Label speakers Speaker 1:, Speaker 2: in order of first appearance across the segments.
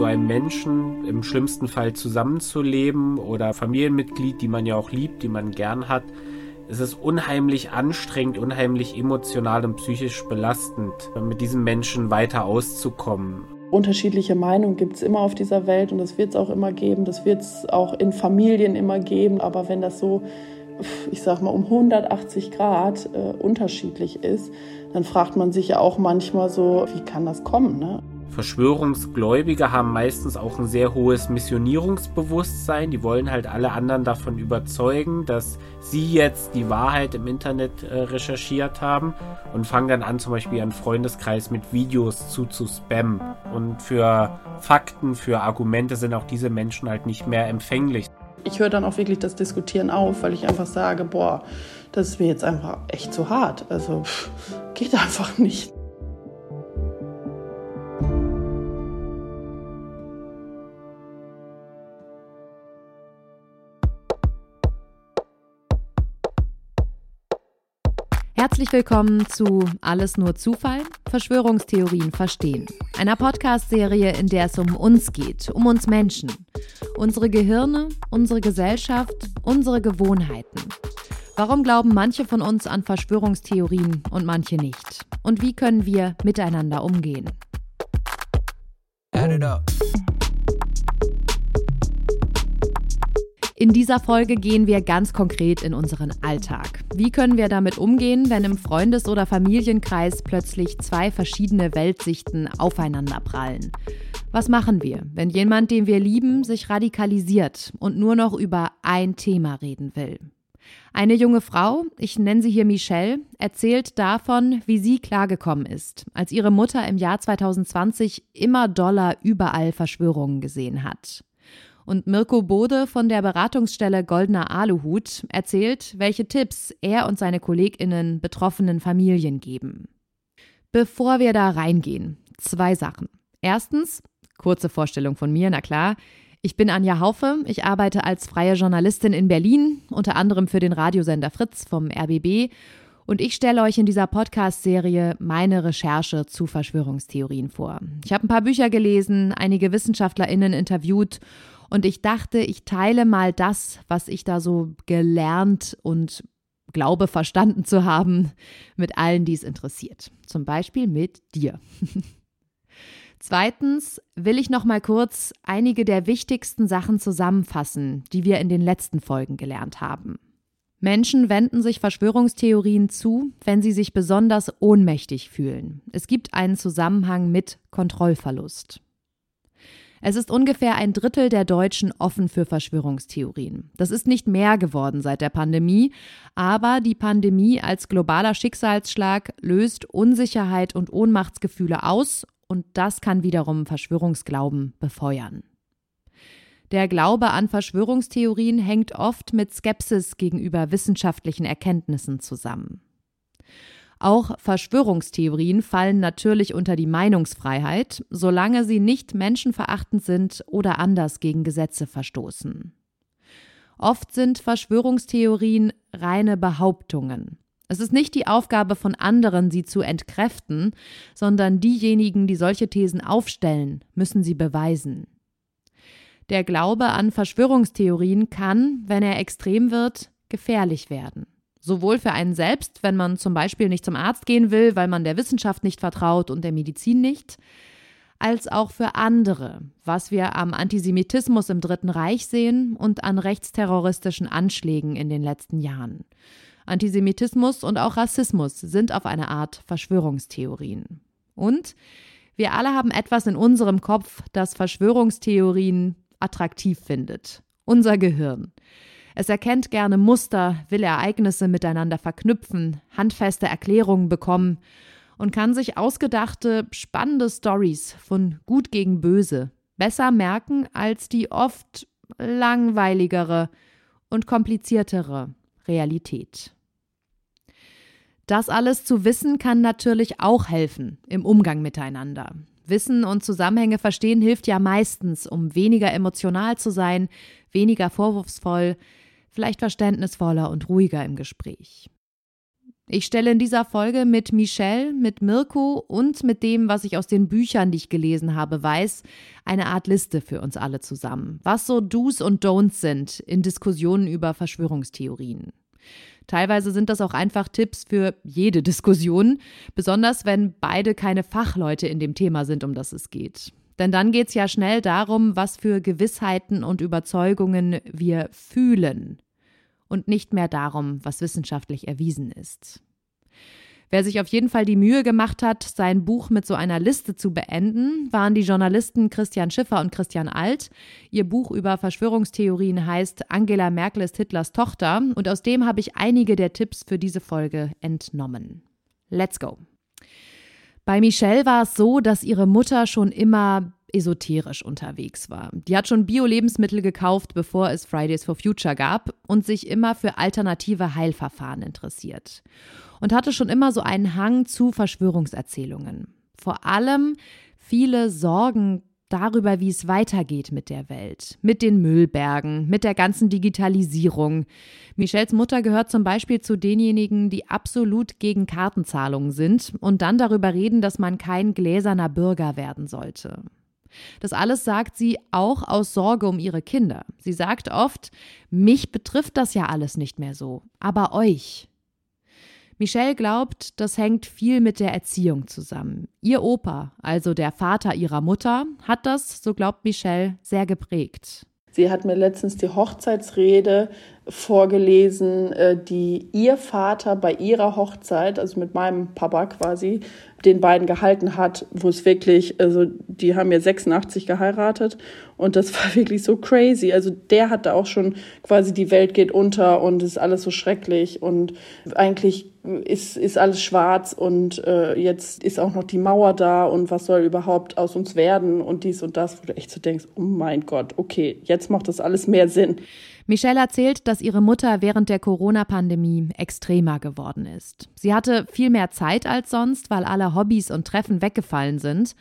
Speaker 1: so einem Menschen im schlimmsten Fall zusammenzuleben oder Familienmitglied, die man ja auch liebt, die man gern hat, es ist unheimlich anstrengend, unheimlich emotional und psychisch belastend, mit diesem Menschen weiter auszukommen.
Speaker 2: Unterschiedliche Meinungen gibt es immer auf dieser Welt und das wird es auch immer geben. Das wird es auch in Familien immer geben. Aber wenn das so, ich sag mal, um 180 Grad äh, unterschiedlich ist, dann fragt man sich ja auch manchmal so, wie kann das kommen? Ne?
Speaker 1: Verschwörungsgläubige haben meistens auch ein sehr hohes Missionierungsbewusstsein. Die wollen halt alle anderen davon überzeugen, dass sie jetzt die Wahrheit im Internet äh, recherchiert haben und fangen dann an, zum Beispiel ihren Freundeskreis mit Videos zu, zu spammen. Und für Fakten, für Argumente sind auch diese Menschen halt nicht mehr empfänglich.
Speaker 2: Ich höre dann auch wirklich das Diskutieren auf, weil ich einfach sage, boah, das ist mir jetzt einfach echt zu hart. Also pff, geht einfach nicht.
Speaker 3: Herzlich willkommen zu Alles nur Zufall, Verschwörungstheorien verstehen. Einer Podcast-Serie, in der es um uns geht, um uns Menschen. Unsere Gehirne, unsere Gesellschaft, unsere Gewohnheiten. Warum glauben manche von uns an Verschwörungstheorien und manche nicht? Und wie können wir miteinander umgehen? Add it up. In dieser Folge gehen wir ganz konkret in unseren Alltag. Wie können wir damit umgehen, wenn im Freundes- oder Familienkreis plötzlich zwei verschiedene Weltsichten aufeinanderprallen? Was machen wir, wenn jemand, den wir lieben, sich radikalisiert und nur noch über ein Thema reden will? Eine junge Frau, ich nenne sie hier Michelle, erzählt davon, wie sie klargekommen ist, als ihre Mutter im Jahr 2020 immer doller überall Verschwörungen gesehen hat. Und Mirko Bode von der Beratungsstelle Goldener Aluhut erzählt, welche Tipps er und seine KollegInnen betroffenen Familien geben. Bevor wir da reingehen, zwei Sachen. Erstens, kurze Vorstellung von mir, na klar. Ich bin Anja Haufe. Ich arbeite als freie Journalistin in Berlin, unter anderem für den Radiosender Fritz vom RBB. Und ich stelle euch in dieser Podcast-Serie meine Recherche zu Verschwörungstheorien vor. Ich habe ein paar Bücher gelesen, einige WissenschaftlerInnen interviewt und ich dachte, ich teile mal das, was ich da so gelernt und glaube verstanden zu haben, mit allen, die es interessiert. Zum Beispiel mit dir. Zweitens will ich noch mal kurz einige der wichtigsten Sachen zusammenfassen, die wir in den letzten Folgen gelernt haben. Menschen wenden sich Verschwörungstheorien zu, wenn sie sich besonders ohnmächtig fühlen. Es gibt einen Zusammenhang mit Kontrollverlust. Es ist ungefähr ein Drittel der Deutschen offen für Verschwörungstheorien. Das ist nicht mehr geworden seit der Pandemie, aber die Pandemie als globaler Schicksalsschlag löst Unsicherheit und Ohnmachtsgefühle aus und das kann wiederum Verschwörungsglauben befeuern. Der Glaube an Verschwörungstheorien hängt oft mit Skepsis gegenüber wissenschaftlichen Erkenntnissen zusammen. Auch Verschwörungstheorien fallen natürlich unter die Meinungsfreiheit, solange sie nicht menschenverachtend sind oder anders gegen Gesetze verstoßen. Oft sind Verschwörungstheorien reine Behauptungen. Es ist nicht die Aufgabe von anderen, sie zu entkräften, sondern diejenigen, die solche Thesen aufstellen, müssen sie beweisen. Der Glaube an Verschwörungstheorien kann, wenn er extrem wird, gefährlich werden. Sowohl für einen selbst, wenn man zum Beispiel nicht zum Arzt gehen will, weil man der Wissenschaft nicht vertraut und der Medizin nicht, als auch für andere, was wir am Antisemitismus im Dritten Reich sehen und an rechtsterroristischen Anschlägen in den letzten Jahren. Antisemitismus und auch Rassismus sind auf eine Art Verschwörungstheorien. Und wir alle haben etwas in unserem Kopf, das Verschwörungstheorien attraktiv findet. Unser Gehirn. Es erkennt gerne Muster, will Ereignisse miteinander verknüpfen, handfeste Erklärungen bekommen und kann sich ausgedachte, spannende Stories von Gut gegen Böse besser merken als die oft langweiligere und kompliziertere Realität. Das alles zu wissen kann natürlich auch helfen im Umgang miteinander. Wissen und Zusammenhänge verstehen hilft ja meistens, um weniger emotional zu sein, weniger vorwurfsvoll, vielleicht verständnisvoller und ruhiger im Gespräch. Ich stelle in dieser Folge mit Michelle, mit Mirko und mit dem, was ich aus den Büchern, die ich gelesen habe, weiß, eine Art Liste für uns alle zusammen, was so Do's und Don'ts sind in Diskussionen über Verschwörungstheorien. Teilweise sind das auch einfach Tipps für jede Diskussion, besonders wenn beide keine Fachleute in dem Thema sind, um das es geht. Denn dann geht es ja schnell darum, was für Gewissheiten und Überzeugungen wir fühlen und nicht mehr darum, was wissenschaftlich erwiesen ist. Wer sich auf jeden Fall die Mühe gemacht hat, sein Buch mit so einer Liste zu beenden, waren die Journalisten Christian Schiffer und Christian Alt. Ihr Buch über Verschwörungstheorien heißt Angela Merkel ist Hitlers Tochter und aus dem habe ich einige der Tipps für diese Folge entnommen. Let's go. Bei Michelle war es so, dass ihre Mutter schon immer esoterisch unterwegs war. Die hat schon Bio-Lebensmittel gekauft, bevor es Fridays for Future gab und sich immer für alternative Heilverfahren interessiert. Und hatte schon immer so einen Hang zu Verschwörungserzählungen. Vor allem viele Sorgen darüber, wie es weitergeht mit der Welt, mit den Müllbergen, mit der ganzen Digitalisierung. Michels Mutter gehört zum Beispiel zu denjenigen, die absolut gegen Kartenzahlungen sind und dann darüber reden, dass man kein gläserner Bürger werden sollte. Das alles sagt sie auch aus Sorge um ihre Kinder. Sie sagt oft, mich betrifft das ja alles nicht mehr so, aber euch. Michelle glaubt, das hängt viel mit der Erziehung zusammen. Ihr Opa, also der Vater ihrer Mutter, hat das, so glaubt Michelle, sehr geprägt.
Speaker 2: Sie hat mir letztens die Hochzeitsrede vorgelesen, äh, die ihr Vater bei ihrer Hochzeit, also mit meinem Papa quasi, den beiden gehalten hat, wo es wirklich, also die haben ja 86 geheiratet und das war wirklich so crazy. Also der hatte auch schon quasi die Welt geht unter und ist alles so schrecklich und eigentlich ist, ist alles schwarz und äh, jetzt ist auch noch die Mauer da und was soll überhaupt aus uns werden und dies und das, wo du echt so denkst, oh mein Gott, okay, jetzt macht das alles mehr Sinn.
Speaker 3: Michelle erzählt, dass ihre Mutter während der Corona-Pandemie extremer geworden ist. Sie hatte viel mehr Zeit als sonst, weil alle Hobbys und Treffen weggefallen sind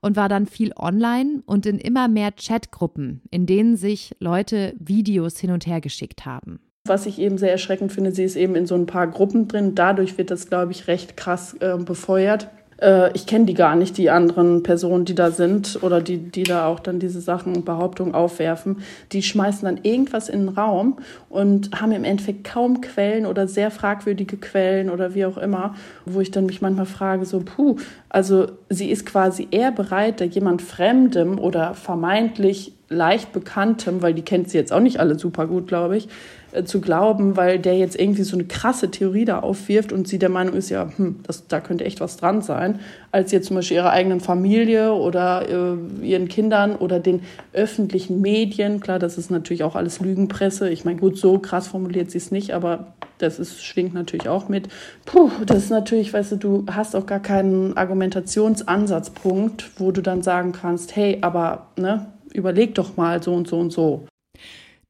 Speaker 3: und war dann viel online und in immer mehr Chatgruppen, in denen sich Leute Videos hin und her geschickt haben.
Speaker 2: Was ich eben sehr erschreckend finde, sie ist eben in so ein paar Gruppen drin. Dadurch wird das, glaube ich, recht krass äh, befeuert. Äh, ich kenne die gar nicht, die anderen Personen, die da sind oder die, die da auch dann diese Sachen, Behauptungen aufwerfen. Die schmeißen dann irgendwas in den Raum und haben im Endeffekt kaum Quellen oder sehr fragwürdige Quellen oder wie auch immer, wo ich dann mich manchmal frage, so, puh, also sie ist quasi eher bereit, da jemand Fremdem oder vermeintlich leicht Bekanntem, weil die kennt sie jetzt auch nicht alle super gut, glaube ich, äh, zu glauben, weil der jetzt irgendwie so eine krasse Theorie da aufwirft und sie der Meinung ist, ja, hm, das, da könnte echt was dran sein, als jetzt zum Beispiel ihrer eigenen Familie oder äh, ihren Kindern oder den öffentlichen Medien. Klar, das ist natürlich auch alles Lügenpresse. Ich meine, gut, so krass formuliert sie es nicht, aber das ist, schwingt natürlich auch mit. Puh, das ist natürlich, weißt du, du hast auch gar keinen Argumentationsansatzpunkt, wo du dann sagen kannst, hey, aber ne, überleg doch mal so und so und so.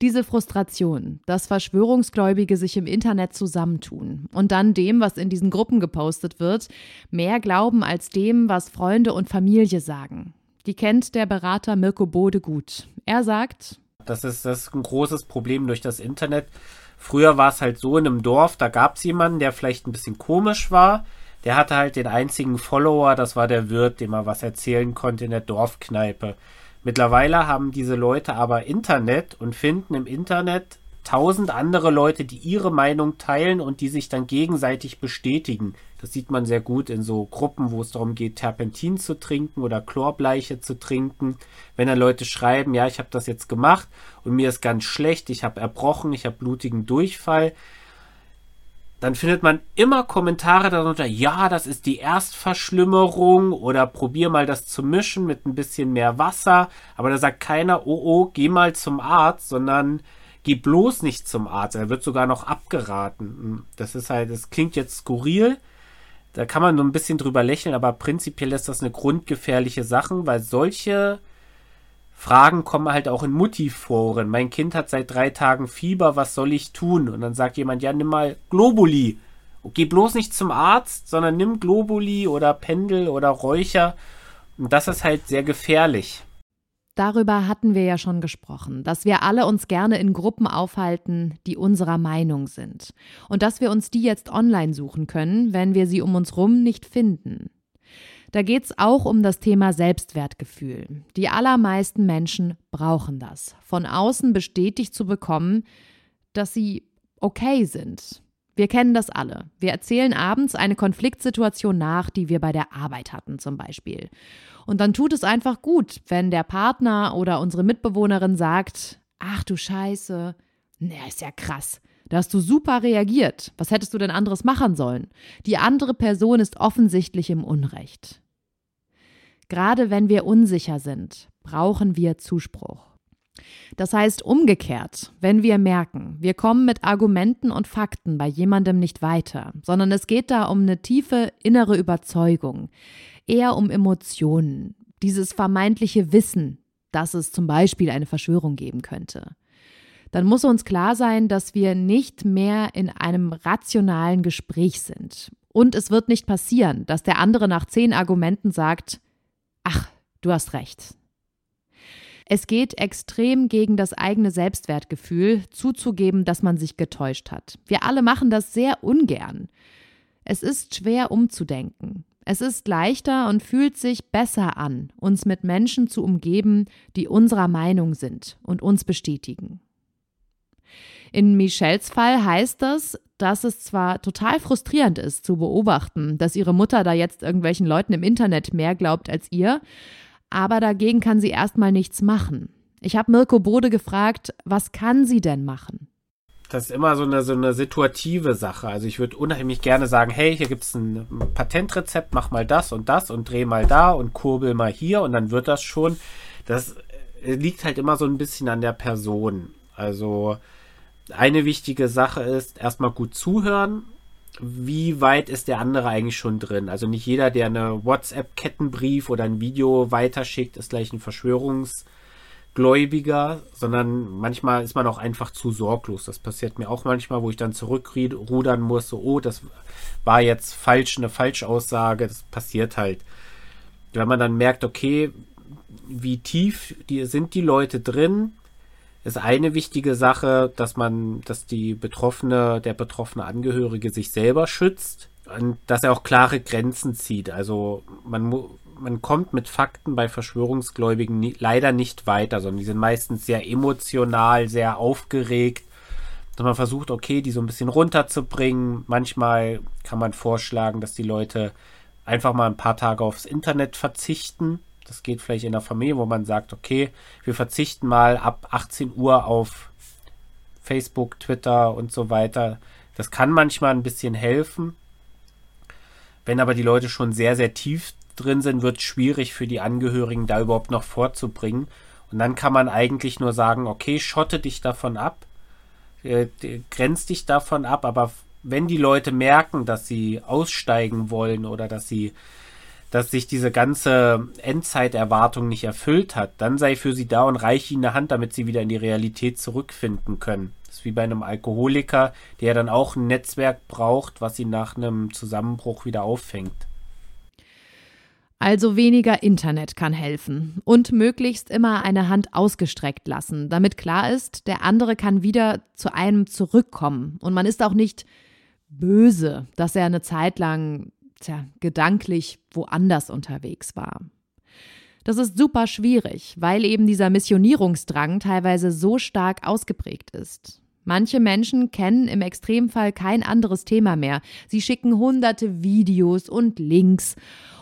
Speaker 3: Diese Frustration, dass Verschwörungsgläubige sich im Internet zusammentun und dann dem, was in diesen Gruppen gepostet wird, mehr glauben als dem, was Freunde und Familie sagen. Die kennt der Berater Mirko Bode gut. Er sagt,
Speaker 1: das ist, das ist ein großes Problem durch das Internet. Früher war es halt so in einem Dorf, da gab es jemanden, der vielleicht ein bisschen komisch war. Der hatte halt den einzigen Follower, das war der Wirt, dem er was erzählen konnte in der Dorfkneipe. Mittlerweile haben diese Leute aber Internet und finden im Internet tausend andere Leute, die ihre Meinung teilen und die sich dann gegenseitig bestätigen. Das sieht man sehr gut in so Gruppen, wo es darum geht, Terpentin zu trinken oder Chlorbleiche zu trinken. Wenn dann Leute schreiben, ja, ich habe das jetzt gemacht und mir ist ganz schlecht, ich habe erbrochen, ich habe blutigen Durchfall, dann findet man immer Kommentare darunter, ja, das ist die Erstverschlimmerung oder probier mal das zu mischen mit ein bisschen mehr Wasser. Aber da sagt keiner, oh oh, geh mal zum Arzt, sondern geh bloß nicht zum Arzt. Er wird sogar noch abgeraten. Das ist halt, das klingt jetzt skurril. Da kann man nur ein bisschen drüber lächeln, aber prinzipiell ist das eine grundgefährliche Sache, weil solche Fragen kommen halt auch in Mutti-Foren. Mein Kind hat seit drei Tagen Fieber, was soll ich tun? Und dann sagt jemand, ja, nimm mal Globuli. Geh bloß nicht zum Arzt, sondern nimm Globuli oder Pendel oder Räucher. Und das ist halt sehr gefährlich.
Speaker 3: Darüber hatten wir ja schon gesprochen, dass wir alle uns gerne in Gruppen aufhalten, die unserer Meinung sind. Und dass wir uns die jetzt online suchen können, wenn wir sie um uns rum nicht finden. Da geht es auch um das Thema Selbstwertgefühl. Die allermeisten Menschen brauchen das, von außen bestätigt zu bekommen, dass sie okay sind. Wir kennen das alle. Wir erzählen abends eine Konfliktsituation nach, die wir bei der Arbeit hatten zum Beispiel. Und dann tut es einfach gut, wenn der Partner oder unsere Mitbewohnerin sagt, ach du Scheiße, na, ist ja krass. Da hast du super reagiert. Was hättest du denn anderes machen sollen? Die andere Person ist offensichtlich im Unrecht. Gerade wenn wir unsicher sind, brauchen wir Zuspruch. Das heißt umgekehrt, wenn wir merken, wir kommen mit Argumenten und Fakten bei jemandem nicht weiter, sondern es geht da um eine tiefe innere Überzeugung, eher um Emotionen, dieses vermeintliche Wissen, dass es zum Beispiel eine Verschwörung geben könnte. Dann muss uns klar sein, dass wir nicht mehr in einem rationalen Gespräch sind. Und es wird nicht passieren, dass der andere nach zehn Argumenten sagt, ach, du hast recht. Es geht extrem gegen das eigene Selbstwertgefühl, zuzugeben, dass man sich getäuscht hat. Wir alle machen das sehr ungern. Es ist schwer umzudenken. Es ist leichter und fühlt sich besser an, uns mit Menschen zu umgeben, die unserer Meinung sind und uns bestätigen. In Michelles Fall heißt das, dass es zwar total frustrierend ist zu beobachten, dass ihre Mutter da jetzt irgendwelchen Leuten im Internet mehr glaubt als ihr, aber dagegen kann sie erstmal nichts machen. Ich habe Mirko Bode gefragt, was kann sie denn machen?
Speaker 1: das ist immer so eine, so eine situative Sache. Also ich würde unheimlich gerne sagen, hey, hier gibt es ein Patentrezept, mach mal das und das und dreh mal da und kurbel mal hier und dann wird das schon. Das äh, liegt halt immer so ein bisschen an der Person. Also eine wichtige Sache ist, erstmal gut zuhören. Wie weit ist der andere eigentlich schon drin? Also nicht jeder, der eine WhatsApp-Kettenbrief oder ein Video weiterschickt, ist gleich ein Verschwörungs- Gläubiger, sondern manchmal ist man auch einfach zu sorglos. Das passiert mir auch manchmal, wo ich dann zurückrudern muss, so, oh, das war jetzt falsch, eine Falschaussage, das passiert halt. Wenn man dann merkt, okay, wie tief die, sind die Leute drin, ist eine wichtige Sache, dass man, dass die Betroffene, der betroffene Angehörige sich selber schützt und dass er auch klare Grenzen zieht. Also man man kommt mit Fakten bei Verschwörungsgläubigen nie, leider nicht weiter, sondern die sind meistens sehr emotional, sehr aufgeregt. Dass man versucht, okay, die so ein bisschen runterzubringen. Manchmal kann man vorschlagen, dass die Leute einfach mal ein paar Tage aufs Internet verzichten. Das geht vielleicht in der Familie, wo man sagt, okay, wir verzichten mal ab 18 Uhr auf Facebook, Twitter und so weiter. Das kann manchmal ein bisschen helfen. Wenn aber die Leute schon sehr, sehr tief drin sind, wird es schwierig für die Angehörigen, da überhaupt noch vorzubringen. Und dann kann man eigentlich nur sagen, okay, schotte dich davon ab, äh, grenz dich davon ab, aber wenn die Leute merken, dass sie aussteigen wollen oder dass sie, dass sich diese ganze Endzeiterwartung nicht erfüllt hat, dann sei für sie da und reich ihnen eine Hand, damit sie wieder in die Realität zurückfinden können. Das ist wie bei einem Alkoholiker, der dann auch ein Netzwerk braucht, was ihn nach einem Zusammenbruch wieder auffängt.
Speaker 3: Also weniger Internet kann helfen und möglichst immer eine Hand ausgestreckt lassen, damit klar ist, der andere kann wieder zu einem zurückkommen und man ist auch nicht böse, dass er eine Zeit lang tja, gedanklich woanders unterwegs war. Das ist super schwierig, weil eben dieser Missionierungsdrang teilweise so stark ausgeprägt ist. Manche Menschen kennen im Extremfall kein anderes Thema mehr. Sie schicken hunderte Videos und Links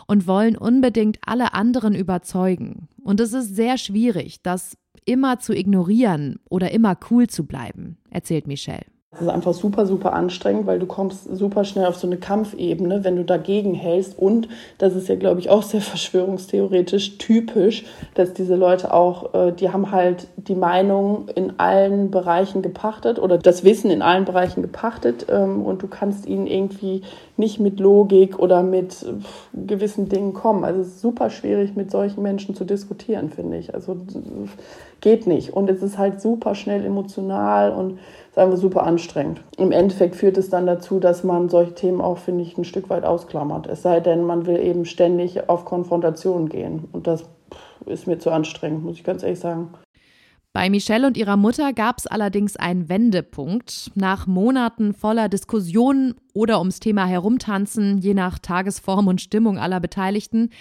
Speaker 3: und wollen unbedingt alle anderen überzeugen. Und es ist sehr schwierig, das immer zu ignorieren oder immer cool zu bleiben, erzählt Michelle.
Speaker 2: Das ist einfach super, super anstrengend, weil du kommst super schnell auf so eine Kampfebene, wenn du dagegen hältst. Und das ist ja, glaube ich, auch sehr verschwörungstheoretisch typisch, dass diese Leute auch, äh, die haben halt die Meinung in allen Bereichen gepachtet oder das Wissen in allen Bereichen gepachtet ähm, und du kannst ihnen irgendwie nicht mit Logik oder mit gewissen Dingen kommen. Also es ist super schwierig, mit solchen Menschen zu diskutieren, finde ich. Also geht nicht. Und es ist halt super schnell emotional und sagen wir, super anstrengend. Im Endeffekt führt es dann dazu, dass man solche Themen auch, finde ich, ein Stück weit ausklammert. Es sei denn, man will eben ständig auf Konfrontation gehen. Und das ist mir zu anstrengend, muss ich ganz ehrlich sagen.
Speaker 3: Bei Michelle und ihrer Mutter gab es allerdings einen Wendepunkt. Nach Monaten voller Diskussionen oder ums Thema herumtanzen, je nach Tagesform und Stimmung aller Beteiligten,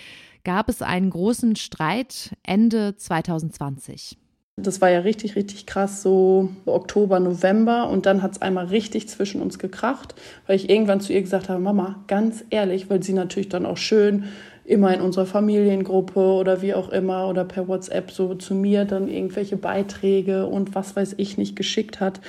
Speaker 3: gab es einen großen Streit Ende 2020.
Speaker 2: Das war ja richtig, richtig krass, so Oktober, November. Und dann hat es einmal richtig zwischen uns gekracht, weil ich irgendwann zu ihr gesagt habe, Mama, ganz ehrlich, weil sie natürlich dann auch schön immer in unserer Familiengruppe oder wie auch immer oder per WhatsApp so zu mir dann irgendwelche Beiträge und was weiß ich nicht geschickt hat.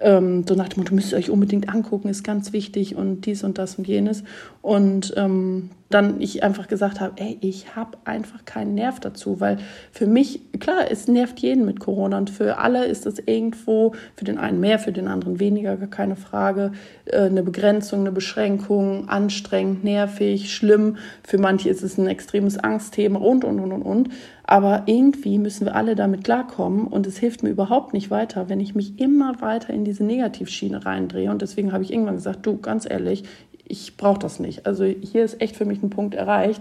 Speaker 2: Ähm, so nach dem Motto, müsst ihr euch unbedingt angucken, ist ganz wichtig und dies und das und jenes. Und ähm, dann ich einfach gesagt habe, ey, ich habe einfach keinen Nerv dazu, weil für mich, klar, es nervt jeden mit Corona und für alle ist es irgendwo, für den einen mehr, für den anderen weniger, gar keine Frage, äh, eine Begrenzung, eine Beschränkung, anstrengend, nervig, schlimm. Für manche ist es ein extremes Angstthema und, und, und, und, und. Aber irgendwie müssen wir alle damit klarkommen und es hilft mir überhaupt nicht weiter, wenn ich mich immer weiter in diese Negativschiene reindrehe. Und deswegen habe ich irgendwann gesagt, du, ganz ehrlich, ich brauche das nicht. Also hier ist echt für mich ein Punkt erreicht.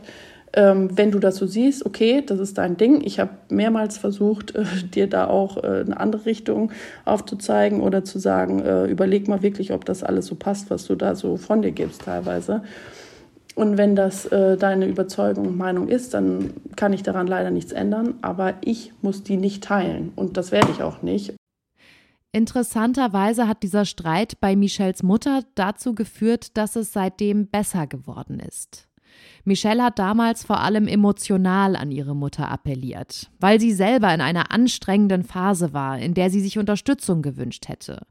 Speaker 2: Ähm, wenn du das so siehst, okay, das ist dein Ding. Ich habe mehrmals versucht, äh, dir da auch äh, eine andere Richtung aufzuzeigen oder zu sagen, äh, überleg mal wirklich, ob das alles so passt, was du da so von dir gibst teilweise. Und wenn das äh, deine Überzeugung und Meinung ist, dann kann ich daran leider nichts ändern. Aber ich muss die nicht teilen und das werde ich auch nicht.
Speaker 3: Interessanterweise hat dieser Streit bei Michels Mutter dazu geführt, dass es seitdem besser geworden ist. Michelle hat damals vor allem emotional an ihre Mutter appelliert, weil sie selber in einer anstrengenden Phase war, in der sie sich Unterstützung gewünscht hätte.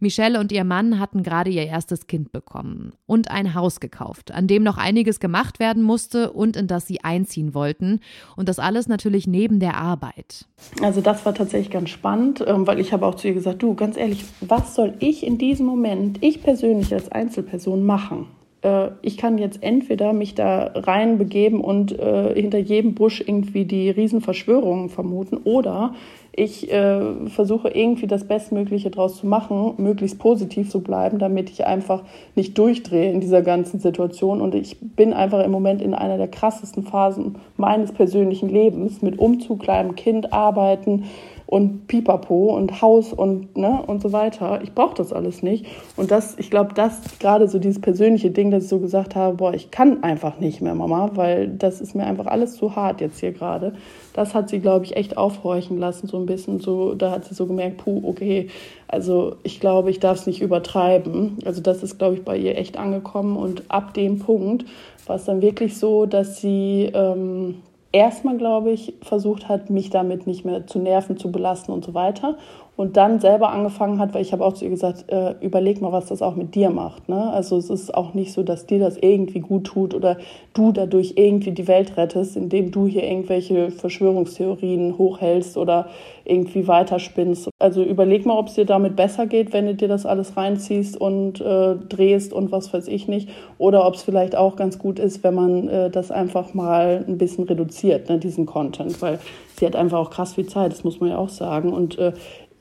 Speaker 3: Michelle und ihr Mann hatten gerade ihr erstes Kind bekommen und ein Haus gekauft, an dem noch einiges gemacht werden musste und in das sie einziehen wollten. Und das alles natürlich neben der Arbeit.
Speaker 2: Also das war tatsächlich ganz spannend, ähm, weil ich habe auch zu ihr gesagt, du, ganz ehrlich, was soll ich in diesem Moment, ich persönlich als Einzelperson machen? Äh, ich kann jetzt entweder mich da reinbegeben und äh, hinter jedem Busch irgendwie die Riesenverschwörungen vermuten oder ich äh, versuche irgendwie das Bestmögliche draus zu machen, möglichst positiv zu bleiben, damit ich einfach nicht durchdrehe in dieser ganzen Situation. Und ich bin einfach im Moment in einer der krassesten Phasen meines persönlichen Lebens mit Umzug, kleinem Kind, Arbeiten, und Pipapo und Haus und ne und so weiter. Ich brauche das alles nicht. Und das, ich glaube, das gerade so dieses persönliche Ding, dass ich so gesagt habe, boah, ich kann einfach nicht mehr, Mama, weil das ist mir einfach alles zu hart jetzt hier gerade. Das hat sie, glaube ich, echt aufhorchen lassen, so ein bisschen. So, da hat sie so gemerkt, puh, okay, also ich glaube, ich darf es nicht übertreiben. Also das ist, glaube ich, bei ihr echt angekommen. Und ab dem Punkt war es dann wirklich so, dass sie ähm, erstmal, glaube ich, versucht hat, mich damit nicht mehr zu nerven, zu belasten und so weiter und dann selber angefangen hat, weil ich habe auch zu ihr gesagt, äh, überleg mal, was das auch mit dir macht. Ne? Also es ist auch nicht so, dass dir das irgendwie gut tut oder du dadurch irgendwie die Welt rettest, indem du hier irgendwelche Verschwörungstheorien hochhältst oder irgendwie weiterspinnst. Also überleg mal, ob es dir damit besser geht, wenn du dir das alles reinziehst und äh, drehst und was weiß ich nicht. Oder ob es vielleicht auch ganz gut ist, wenn man äh, das einfach mal ein bisschen reduziert, ne, diesen Content, weil sie hat einfach auch krass viel Zeit, das muss man ja auch sagen. Und äh,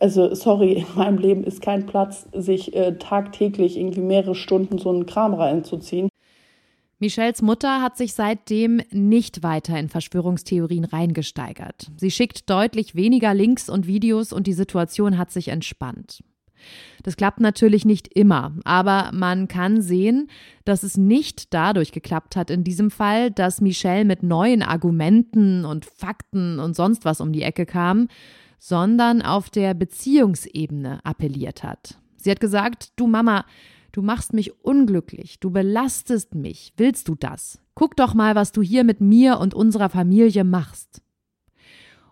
Speaker 2: also sorry, in meinem Leben ist kein Platz, sich äh, tagtäglich irgendwie mehrere Stunden so einen Kram reinzuziehen.
Speaker 3: Michelles Mutter hat sich seitdem nicht weiter in Verschwörungstheorien reingesteigert. Sie schickt deutlich weniger Links und Videos und die Situation hat sich entspannt. Das klappt natürlich nicht immer, aber man kann sehen, dass es nicht dadurch geklappt hat in diesem Fall, dass Michelle mit neuen Argumenten und Fakten und sonst was um die Ecke kam, sondern auf der Beziehungsebene appelliert hat. Sie hat gesagt, du Mama, du machst mich unglücklich, du belastest mich, willst du das? Guck doch mal, was du hier mit mir und unserer Familie machst.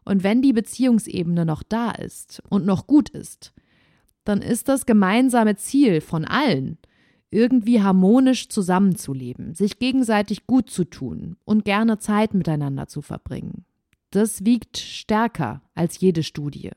Speaker 3: Und wenn die Beziehungsebene noch da ist und noch gut ist, dann ist das gemeinsame Ziel von allen, irgendwie harmonisch zusammenzuleben, sich gegenseitig gut zu tun und gerne Zeit miteinander zu verbringen. Das wiegt stärker als jede Studie.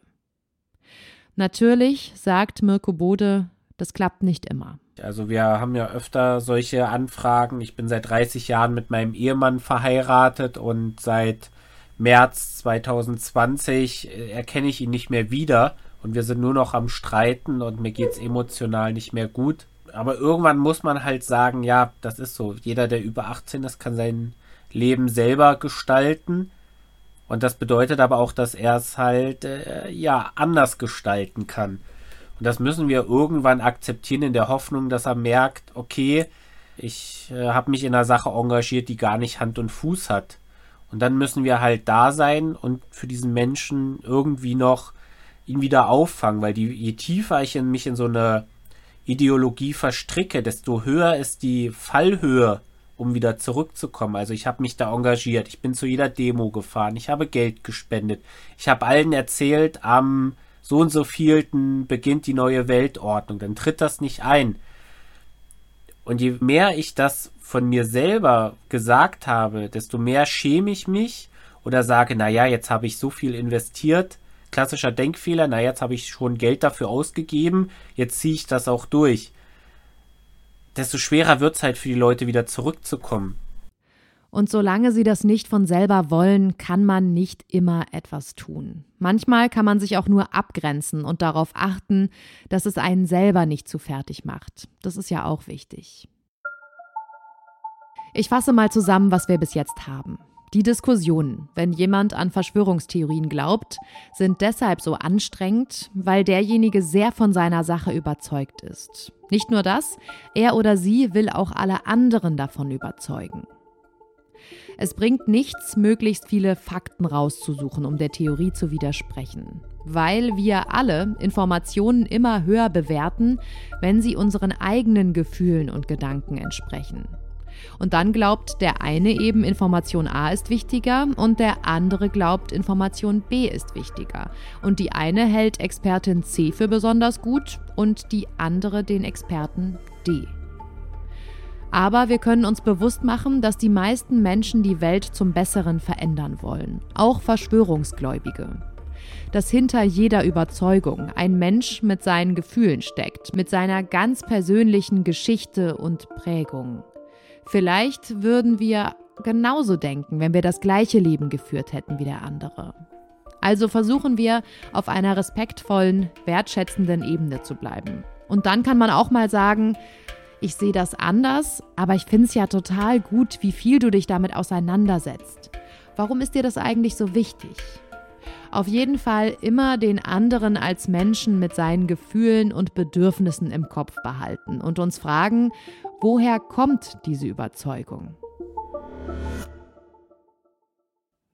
Speaker 3: Natürlich sagt Mirko Bode, das klappt nicht immer.
Speaker 1: Also wir haben ja öfter solche Anfragen. Ich bin seit 30 Jahren mit meinem Ehemann verheiratet und seit März 2020 äh, erkenne ich ihn nicht mehr wieder und wir sind nur noch am Streiten und mir geht es emotional nicht mehr gut. Aber irgendwann muss man halt sagen, ja, das ist so. Jeder, der über 18 ist, kann sein Leben selber gestalten. Und das bedeutet aber auch, dass er es halt äh, ja anders gestalten kann. Und das müssen wir irgendwann akzeptieren in der Hoffnung, dass er merkt, okay, ich äh, habe mich in einer Sache engagiert, die gar nicht Hand und Fuß hat. Und dann müssen wir halt da sein und für diesen Menschen irgendwie noch ihn wieder auffangen, weil die, je tiefer ich in mich in so eine Ideologie verstricke, desto höher ist die Fallhöhe, um wieder zurückzukommen. Also ich habe mich da engagiert, ich bin zu jeder Demo gefahren, ich habe Geld gespendet, ich habe allen erzählt, am so und so vielten beginnt die neue Weltordnung, dann tritt das nicht ein. Und je mehr ich das von mir selber gesagt habe, desto mehr schäme ich mich oder sage, naja, jetzt habe ich so viel investiert, klassischer Denkfehler, na jetzt habe ich schon Geld dafür ausgegeben, jetzt ziehe ich das auch durch. Desto schwerer wird es halt für die Leute wieder zurückzukommen.
Speaker 3: Und solange sie das nicht von selber wollen, kann man nicht immer etwas tun. Manchmal kann man sich auch nur abgrenzen und darauf achten, dass es einen selber nicht zu fertig macht. Das ist ja auch wichtig. Ich fasse mal zusammen, was wir bis jetzt haben. Die Diskussionen, wenn jemand an Verschwörungstheorien glaubt, sind deshalb so anstrengend, weil derjenige sehr von seiner Sache überzeugt ist. Nicht nur das, er oder sie will auch alle anderen davon überzeugen. Es bringt nichts, möglichst viele Fakten rauszusuchen, um der Theorie zu widersprechen, weil wir alle Informationen immer höher bewerten, wenn sie unseren eigenen Gefühlen und Gedanken entsprechen. Und dann glaubt der eine eben, Information A ist wichtiger und der andere glaubt, Information B ist wichtiger. Und die eine hält Expertin C für besonders gut und die andere den Experten D. Aber wir können uns bewusst machen, dass die meisten Menschen die Welt zum Besseren verändern wollen, auch Verschwörungsgläubige. Dass hinter jeder Überzeugung ein Mensch mit seinen Gefühlen steckt, mit seiner ganz persönlichen Geschichte und Prägung. Vielleicht würden wir genauso denken, wenn wir das gleiche Leben geführt hätten wie der andere. Also versuchen wir, auf einer respektvollen, wertschätzenden Ebene zu bleiben. Und dann kann man auch mal sagen, ich sehe das anders, aber ich finde es ja total gut, wie viel du dich damit auseinandersetzt. Warum ist dir das eigentlich so wichtig? Auf jeden Fall immer den anderen als Menschen mit seinen Gefühlen und Bedürfnissen im Kopf behalten und uns fragen, woher kommt diese Überzeugung?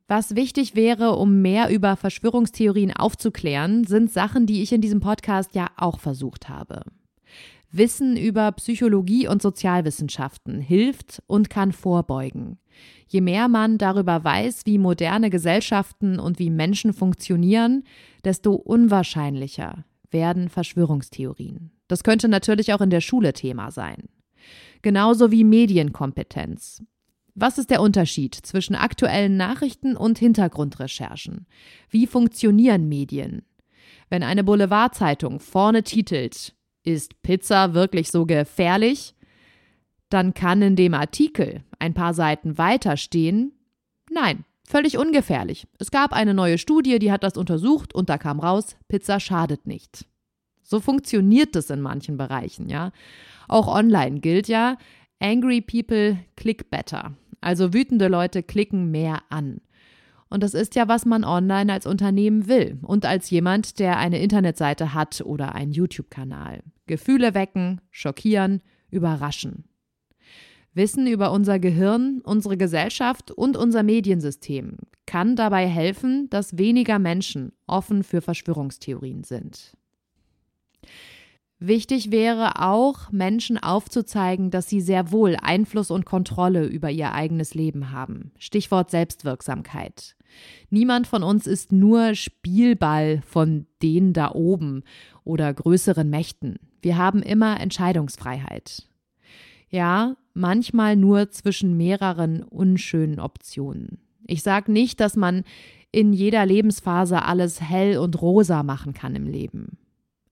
Speaker 3: Was wichtig wäre, um mehr über Verschwörungstheorien aufzuklären, sind Sachen, die ich in diesem Podcast ja auch versucht habe. Wissen über Psychologie und Sozialwissenschaften hilft und kann vorbeugen. Je mehr man darüber weiß, wie moderne Gesellschaften und wie Menschen funktionieren, desto unwahrscheinlicher werden Verschwörungstheorien. Das könnte natürlich auch in der Schule Thema sein. Genauso wie Medienkompetenz. Was ist der Unterschied zwischen aktuellen Nachrichten und Hintergrundrecherchen? Wie funktionieren Medien? Wenn eine Boulevardzeitung vorne titelt, ist Pizza wirklich so gefährlich? Dann kann in dem Artikel ein paar Seiten weiter stehen, nein, völlig ungefährlich. Es gab eine neue Studie, die hat das untersucht und da kam raus, Pizza schadet nicht. So funktioniert es in manchen Bereichen, ja. Auch online gilt ja, angry people click better. Also wütende Leute klicken mehr an. Und das ist ja, was man online als Unternehmen will und als jemand, der eine Internetseite hat oder einen YouTube-Kanal. Gefühle wecken, schockieren, überraschen. Wissen über unser Gehirn, unsere Gesellschaft und unser Mediensystem kann dabei helfen, dass weniger Menschen offen für Verschwörungstheorien sind. Wichtig wäre auch, Menschen aufzuzeigen, dass sie sehr wohl Einfluss und Kontrolle über ihr eigenes Leben haben. Stichwort Selbstwirksamkeit. Niemand von uns ist nur Spielball von denen da oben oder größeren Mächten. Wir haben immer Entscheidungsfreiheit. Ja, manchmal nur zwischen mehreren unschönen Optionen. Ich sage nicht, dass man in jeder Lebensphase alles hell und rosa machen kann im Leben.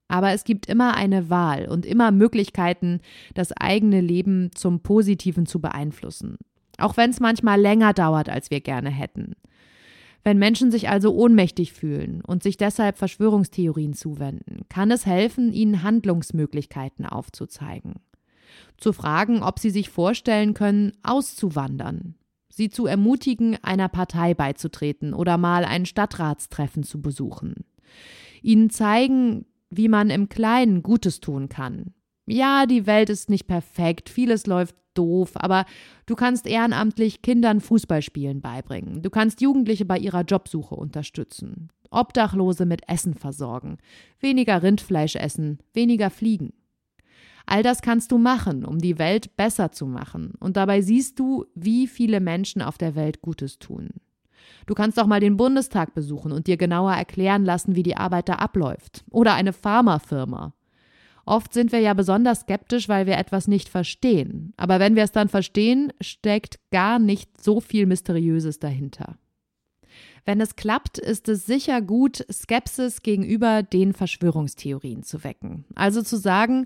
Speaker 3: Aber es gibt immer eine Wahl und immer Möglichkeiten, das eigene Leben zum Positiven zu beeinflussen. Auch wenn es manchmal länger dauert, als wir gerne hätten. Wenn Menschen sich also ohnmächtig fühlen und sich deshalb Verschwörungstheorien zuwenden, kann es helfen, ihnen Handlungsmöglichkeiten aufzuzeigen. Zu fragen, ob sie sich vorstellen können, auszuwandern, sie zu ermutigen, einer Partei beizutreten oder mal ein Stadtratstreffen zu besuchen. Ihnen zeigen, wie man im Kleinen Gutes tun kann. Ja, die Welt ist nicht perfekt, vieles läuft doof, aber du kannst ehrenamtlich Kindern Fußballspielen beibringen. Du kannst Jugendliche bei ihrer Jobsuche unterstützen. Obdachlose mit Essen versorgen. Weniger Rindfleisch essen, weniger fliegen. All das kannst du machen, um die Welt besser zu machen. Und dabei siehst du, wie viele Menschen auf der Welt Gutes tun. Du kannst auch mal den Bundestag besuchen und dir genauer erklären lassen, wie die Arbeit da abläuft. Oder eine Pharmafirma. Oft sind wir ja besonders skeptisch, weil wir etwas nicht verstehen. Aber wenn wir es dann verstehen, steckt gar nicht so viel Mysteriöses dahinter. Wenn es klappt, ist es sicher gut, Skepsis gegenüber den Verschwörungstheorien zu wecken. Also zu sagen,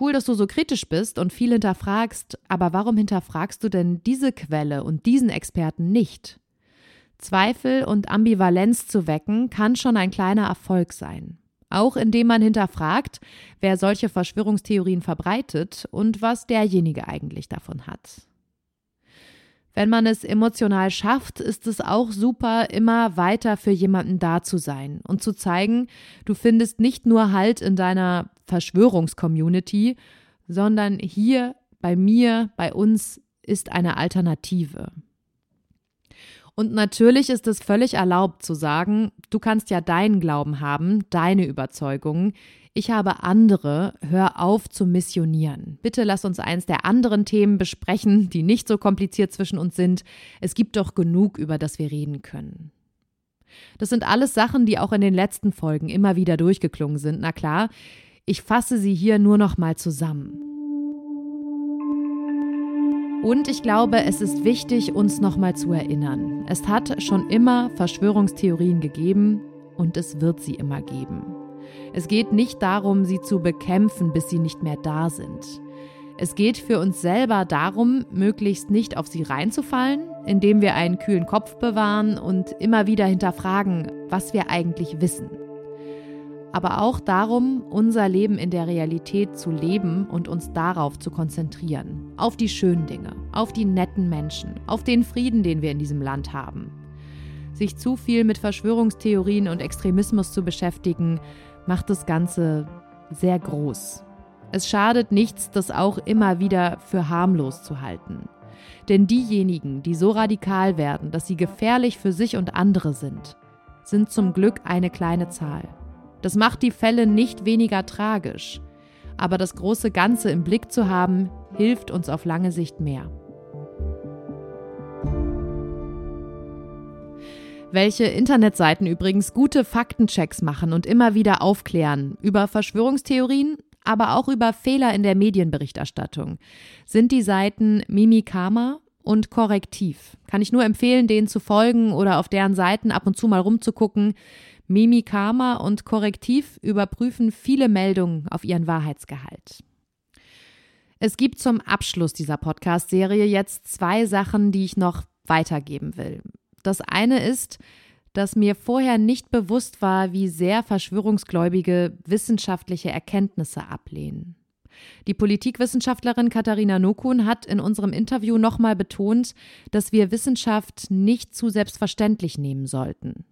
Speaker 3: cool, dass du so kritisch bist und viel hinterfragst, aber warum hinterfragst du denn diese Quelle und diesen Experten nicht? Zweifel und Ambivalenz zu wecken, kann schon ein kleiner Erfolg sein auch indem man hinterfragt, wer solche Verschwörungstheorien verbreitet und was derjenige eigentlich davon hat. Wenn man es emotional schafft, ist es auch super, immer weiter für jemanden da zu sein und zu zeigen, du findest nicht nur Halt in deiner Verschwörungscommunity, sondern hier bei mir, bei uns ist eine Alternative. Und natürlich ist es völlig erlaubt zu sagen, du kannst ja deinen Glauben haben, deine Überzeugungen. Ich habe andere, hör auf zu missionieren. Bitte lass uns eins der anderen Themen besprechen, die nicht so kompliziert zwischen uns sind. Es gibt doch genug, über das wir reden können. Das sind alles Sachen, die auch in den letzten Folgen immer wieder durchgeklungen sind. Na klar, ich fasse sie hier nur noch mal zusammen. Und ich glaube, es ist wichtig, uns nochmal zu erinnern. Es hat schon immer Verschwörungstheorien gegeben und es wird sie immer geben. Es geht nicht darum, sie zu bekämpfen, bis sie nicht mehr da sind. Es geht für uns selber darum, möglichst nicht auf sie reinzufallen, indem wir einen kühlen Kopf bewahren und immer wieder hinterfragen, was wir eigentlich wissen aber auch darum, unser Leben in der Realität zu leben und uns darauf zu konzentrieren. Auf die schönen Dinge, auf die netten Menschen, auf den Frieden, den wir in diesem Land haben. Sich zu viel mit Verschwörungstheorien und Extremismus zu beschäftigen, macht das Ganze sehr groß. Es schadet nichts, das auch immer wieder für harmlos zu halten. Denn diejenigen, die so radikal werden, dass sie gefährlich für sich und andere sind, sind zum Glück eine kleine Zahl. Das macht die Fälle nicht weniger tragisch. Aber das große Ganze im Blick zu haben, hilft uns auf lange Sicht mehr. Welche Internetseiten übrigens gute Faktenchecks machen und immer wieder aufklären über Verschwörungstheorien, aber auch über Fehler in der Medienberichterstattung, sind die Seiten Mimikama und Korrektiv. Kann ich nur empfehlen, denen zu folgen oder auf deren Seiten ab und zu mal rumzugucken. Mimikama und Korrektiv überprüfen viele Meldungen auf ihren Wahrheitsgehalt. Es gibt zum Abschluss dieser Podcast-Serie jetzt zwei Sachen, die ich noch weitergeben will. Das eine ist, dass mir vorher nicht bewusst war, wie sehr Verschwörungsgläubige wissenschaftliche Erkenntnisse ablehnen. Die Politikwissenschaftlerin Katharina Nokun hat in unserem Interview nochmal betont, dass wir Wissenschaft nicht zu selbstverständlich nehmen sollten.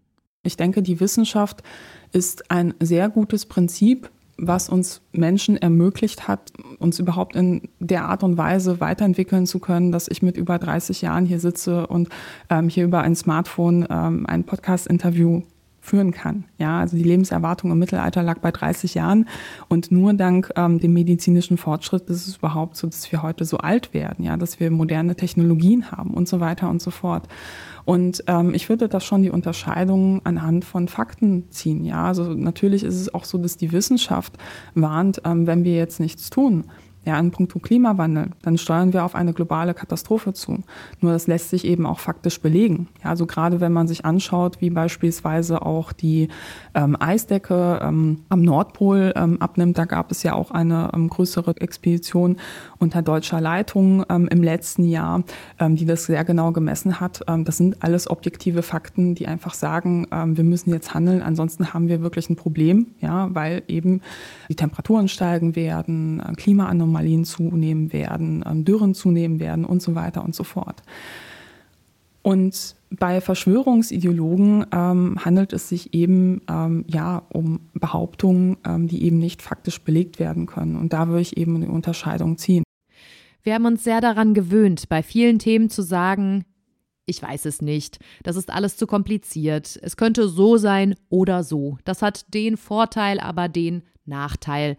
Speaker 4: Ich denke, die Wissenschaft ist ein sehr gutes Prinzip, was uns Menschen ermöglicht hat, uns überhaupt in der Art und Weise weiterentwickeln zu können, dass ich mit über 30 Jahren hier sitze und ähm, hier über ein Smartphone ähm, ein Podcast-Interview führen kann. Ja, also die Lebenserwartung im Mittelalter lag bei 30 Jahren und nur dank ähm, dem medizinischen Fortschritt ist es überhaupt so, dass wir heute so alt werden, ja, dass wir moderne Technologien haben und so weiter und so fort. Und ähm, ich würde das schon die Unterscheidung anhand von Fakten ziehen. Ja, also natürlich ist es auch so, dass die Wissenschaft warnt, ähm, wenn wir jetzt nichts tun, ja, in puncto Klimawandel, dann steuern wir auf eine globale Katastrophe zu. Nur das lässt sich eben auch faktisch belegen. Ja, also gerade wenn man sich anschaut, wie beispielsweise auch die ähm, Eisdecke ähm, am Nordpol ähm, abnimmt, da gab es ja auch eine ähm, größere Expedition unter deutscher Leitung ähm, im letzten Jahr, ähm, die das sehr genau gemessen hat. das sind alles objektive Fakten, die einfach sagen, wir müssen jetzt handeln, ansonsten haben wir wirklich ein Problem, ja, weil eben die Temperaturen steigen werden, äh, Klimaanomalien zunehmen werden, ähm, Dürren zunehmen werden und so weiter und so fort. Und bei Verschwörungsideologen ähm, handelt es sich eben ähm, ja um Behauptungen, ähm, die eben nicht faktisch belegt werden können. Und da würde ich eben eine Unterscheidung ziehen.
Speaker 3: Wir haben uns sehr daran gewöhnt, bei vielen Themen zu sagen, ich weiß es nicht, das ist alles zu kompliziert, es könnte so sein oder so. Das hat den Vorteil, aber den Nachteil.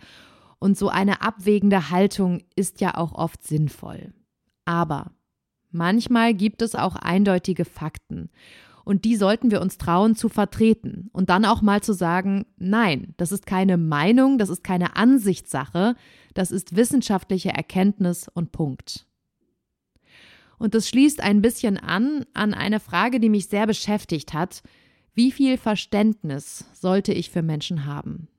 Speaker 3: Und so eine abwägende Haltung ist ja auch oft sinnvoll. Aber manchmal gibt es auch eindeutige Fakten. Und die sollten wir uns trauen zu vertreten und dann auch mal zu sagen, nein, das ist keine Meinung, das ist keine Ansichtssache, das ist wissenschaftliche Erkenntnis und Punkt. Und das schließt ein bisschen an an eine Frage, die mich sehr beschäftigt hat. Wie viel Verständnis sollte ich für Menschen haben?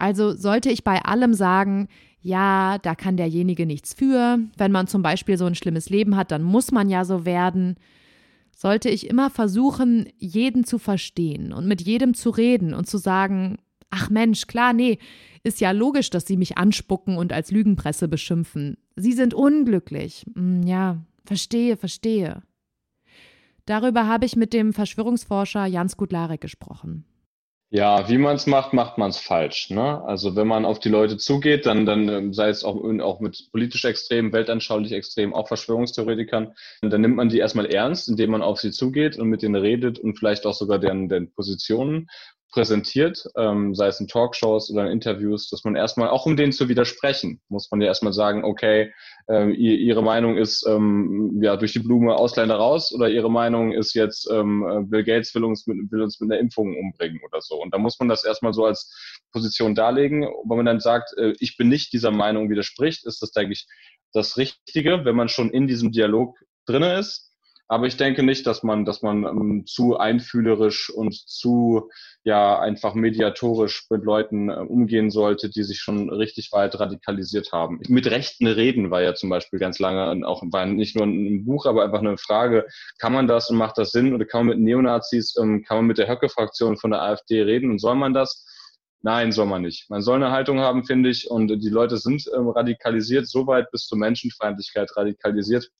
Speaker 3: Also sollte ich bei allem sagen, ja, da kann derjenige nichts für. Wenn man zum Beispiel so ein schlimmes Leben hat, dann muss man ja so werden. Sollte ich immer versuchen, jeden zu verstehen und mit jedem zu reden und zu sagen, ach Mensch, klar, nee, ist ja logisch, dass Sie mich anspucken und als Lügenpresse beschimpfen. Sie sind unglücklich. Hm, ja, verstehe, verstehe. Darüber habe ich mit dem Verschwörungsforscher Jans Gudlarek gesprochen.
Speaker 5: Ja, wie man es macht, macht man es falsch. Ne? Also wenn man auf die Leute zugeht, dann, dann ähm, sei es auch, auch mit politisch extrem, weltanschaulich extrem, auch Verschwörungstheoretikern, dann nimmt man die erstmal ernst, indem man auf sie zugeht und mit denen redet und vielleicht auch sogar deren, deren Positionen präsentiert, ähm, sei es in Talkshows oder in Interviews, dass man erstmal, auch um denen zu widersprechen, muss man ja erstmal sagen, okay, äh, ihre Meinung ist ähm, ja durch die Blume Ausländer raus oder ihre Meinung ist jetzt, ähm, Bill Gates will uns, mit, will uns mit einer Impfung umbringen oder so. Und da muss man das erstmal so als Position darlegen. Wenn man dann sagt, äh, ich bin nicht dieser Meinung widerspricht, ist das, denke ich, das Richtige, wenn man schon in diesem Dialog drinne ist aber ich denke nicht, dass man, dass man ähm, zu einfühlerisch und zu ja einfach mediatorisch mit Leuten äh, umgehen sollte, die sich schon richtig weit radikalisiert haben. Mit Rechten reden war ja zum Beispiel ganz lange auch war nicht nur ein Buch, aber einfach eine Frage: Kann man das und macht das Sinn? Oder kann man mit Neonazis, ähm, kann man mit der Höcke-Fraktion von der AfD reden und soll man das? Nein, soll man nicht. Man soll eine Haltung haben, finde ich, und die Leute sind ähm, radikalisiert, so weit bis zur Menschenfeindlichkeit radikalisiert,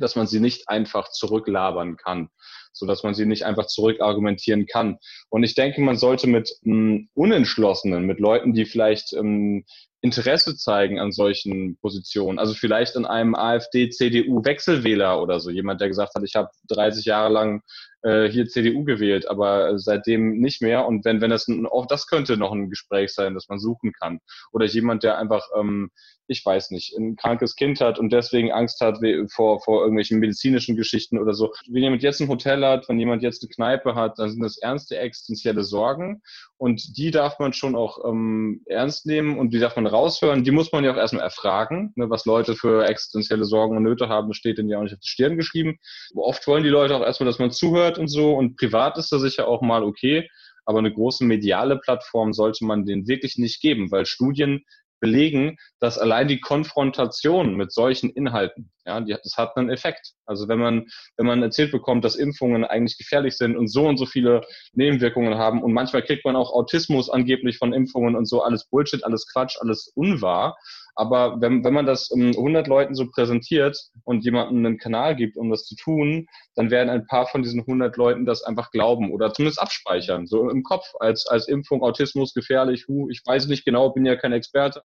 Speaker 5: dass man sie nicht einfach zurücklabern kann, so dass man sie nicht einfach zurückargumentieren kann. Und ich denke, man sollte mit ähm, Unentschlossenen, mit Leuten, die vielleicht ähm, Interesse zeigen an solchen Positionen, also vielleicht an einem AfD-CDU-Wechselwähler oder so, jemand, der gesagt hat, ich habe 30 Jahre lang äh, hier CDU gewählt, aber seitdem nicht mehr. Und wenn, wenn das auch das könnte noch ein Gespräch sein, das man suchen kann. Oder jemand, der einfach, ähm, ich weiß nicht, ein krankes Kind hat und deswegen Angst hat vor, vor irgendwelchen medizinischen Geschichten oder so. Wenn jemand jetzt ein Hotel hat, wenn jemand jetzt eine Kneipe hat, dann sind das ernste existenzielle Sorgen. Und die darf man schon auch ähm, ernst nehmen und die darf man raushören. Die muss man ja auch erstmal erfragen. Ne, was Leute für existenzielle Sorgen und Nöte haben, steht denen ja auch nicht auf die Stirn geschrieben. Oft wollen die Leute auch erstmal, dass man zuhört gehört und so und privat ist das sicher auch mal okay, aber eine große mediale Plattform sollte man denen wirklich nicht geben, weil Studien belegen, dass allein die Konfrontation mit solchen Inhalten, ja, die, das hat einen Effekt. Also wenn man, wenn man erzählt bekommt, dass Impfungen eigentlich gefährlich sind und so und so viele Nebenwirkungen haben und manchmal kriegt man auch Autismus angeblich von Impfungen und so, alles Bullshit, alles Quatsch, alles unwahr, aber wenn, wenn man das um, 100 Leuten so präsentiert und jemandem einen Kanal gibt, um das zu tun, dann werden ein paar von diesen 100 Leuten das einfach glauben oder zumindest abspeichern, so im Kopf, als, als Impfung, Autismus, gefährlich, hu, ich weiß nicht genau, bin ja kein Experte.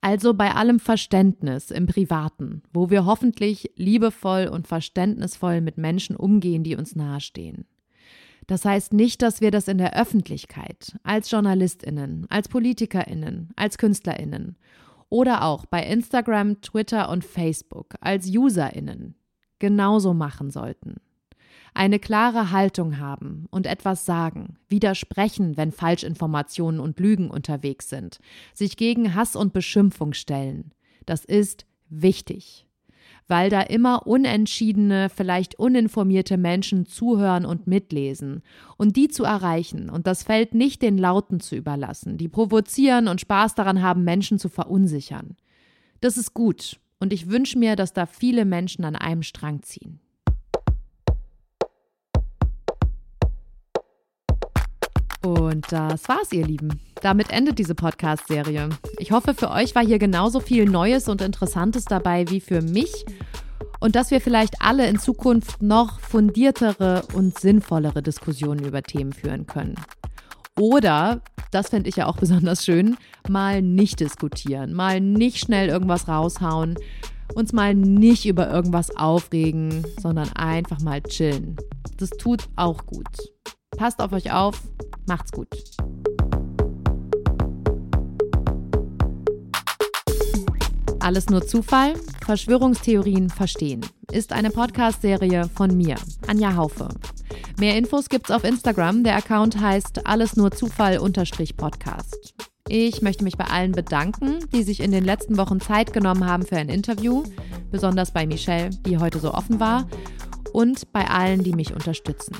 Speaker 3: Also bei allem Verständnis im Privaten, wo wir hoffentlich liebevoll und verständnisvoll mit Menschen umgehen, die uns nahestehen. Das heißt nicht, dass wir das in der Öffentlichkeit, als Journalistinnen, als Politikerinnen, als Künstlerinnen oder auch bei Instagram, Twitter und Facebook als Userinnen genauso machen sollten. Eine klare Haltung haben und etwas sagen, widersprechen, wenn Falschinformationen und Lügen unterwegs sind, sich gegen Hass und Beschimpfung stellen. Das ist wichtig weil da immer unentschiedene, vielleicht uninformierte Menschen zuhören und mitlesen. Und die zu erreichen und das Feld nicht den Lauten zu überlassen, die provozieren und Spaß daran haben, Menschen zu verunsichern. Das ist gut und ich wünsche mir, dass da viele Menschen an einem Strang ziehen. Und das war's, ihr Lieben. Damit endet diese Podcast-Serie. Ich hoffe, für euch war hier genauso viel Neues und Interessantes dabei wie für mich. und dass wir vielleicht alle in Zukunft noch fundiertere und sinnvollere Diskussionen über Themen führen können. Oder, das fände ich ja auch besonders schön, mal nicht diskutieren, mal nicht schnell irgendwas raushauen, uns mal nicht über irgendwas aufregen, sondern einfach mal chillen. Das tut auch gut. Passt auf euch auf, macht's gut. Alles nur Zufall? Verschwörungstheorien verstehen. Ist eine Podcast-Serie von mir, Anja Haufe. Mehr Infos gibt's auf Instagram. Der Account heißt alles nur Zufall-Podcast. Ich möchte mich bei allen bedanken, die sich in den letzten Wochen Zeit genommen haben für ein Interview, besonders bei Michelle, die heute so offen war, und bei allen, die mich unterstützen.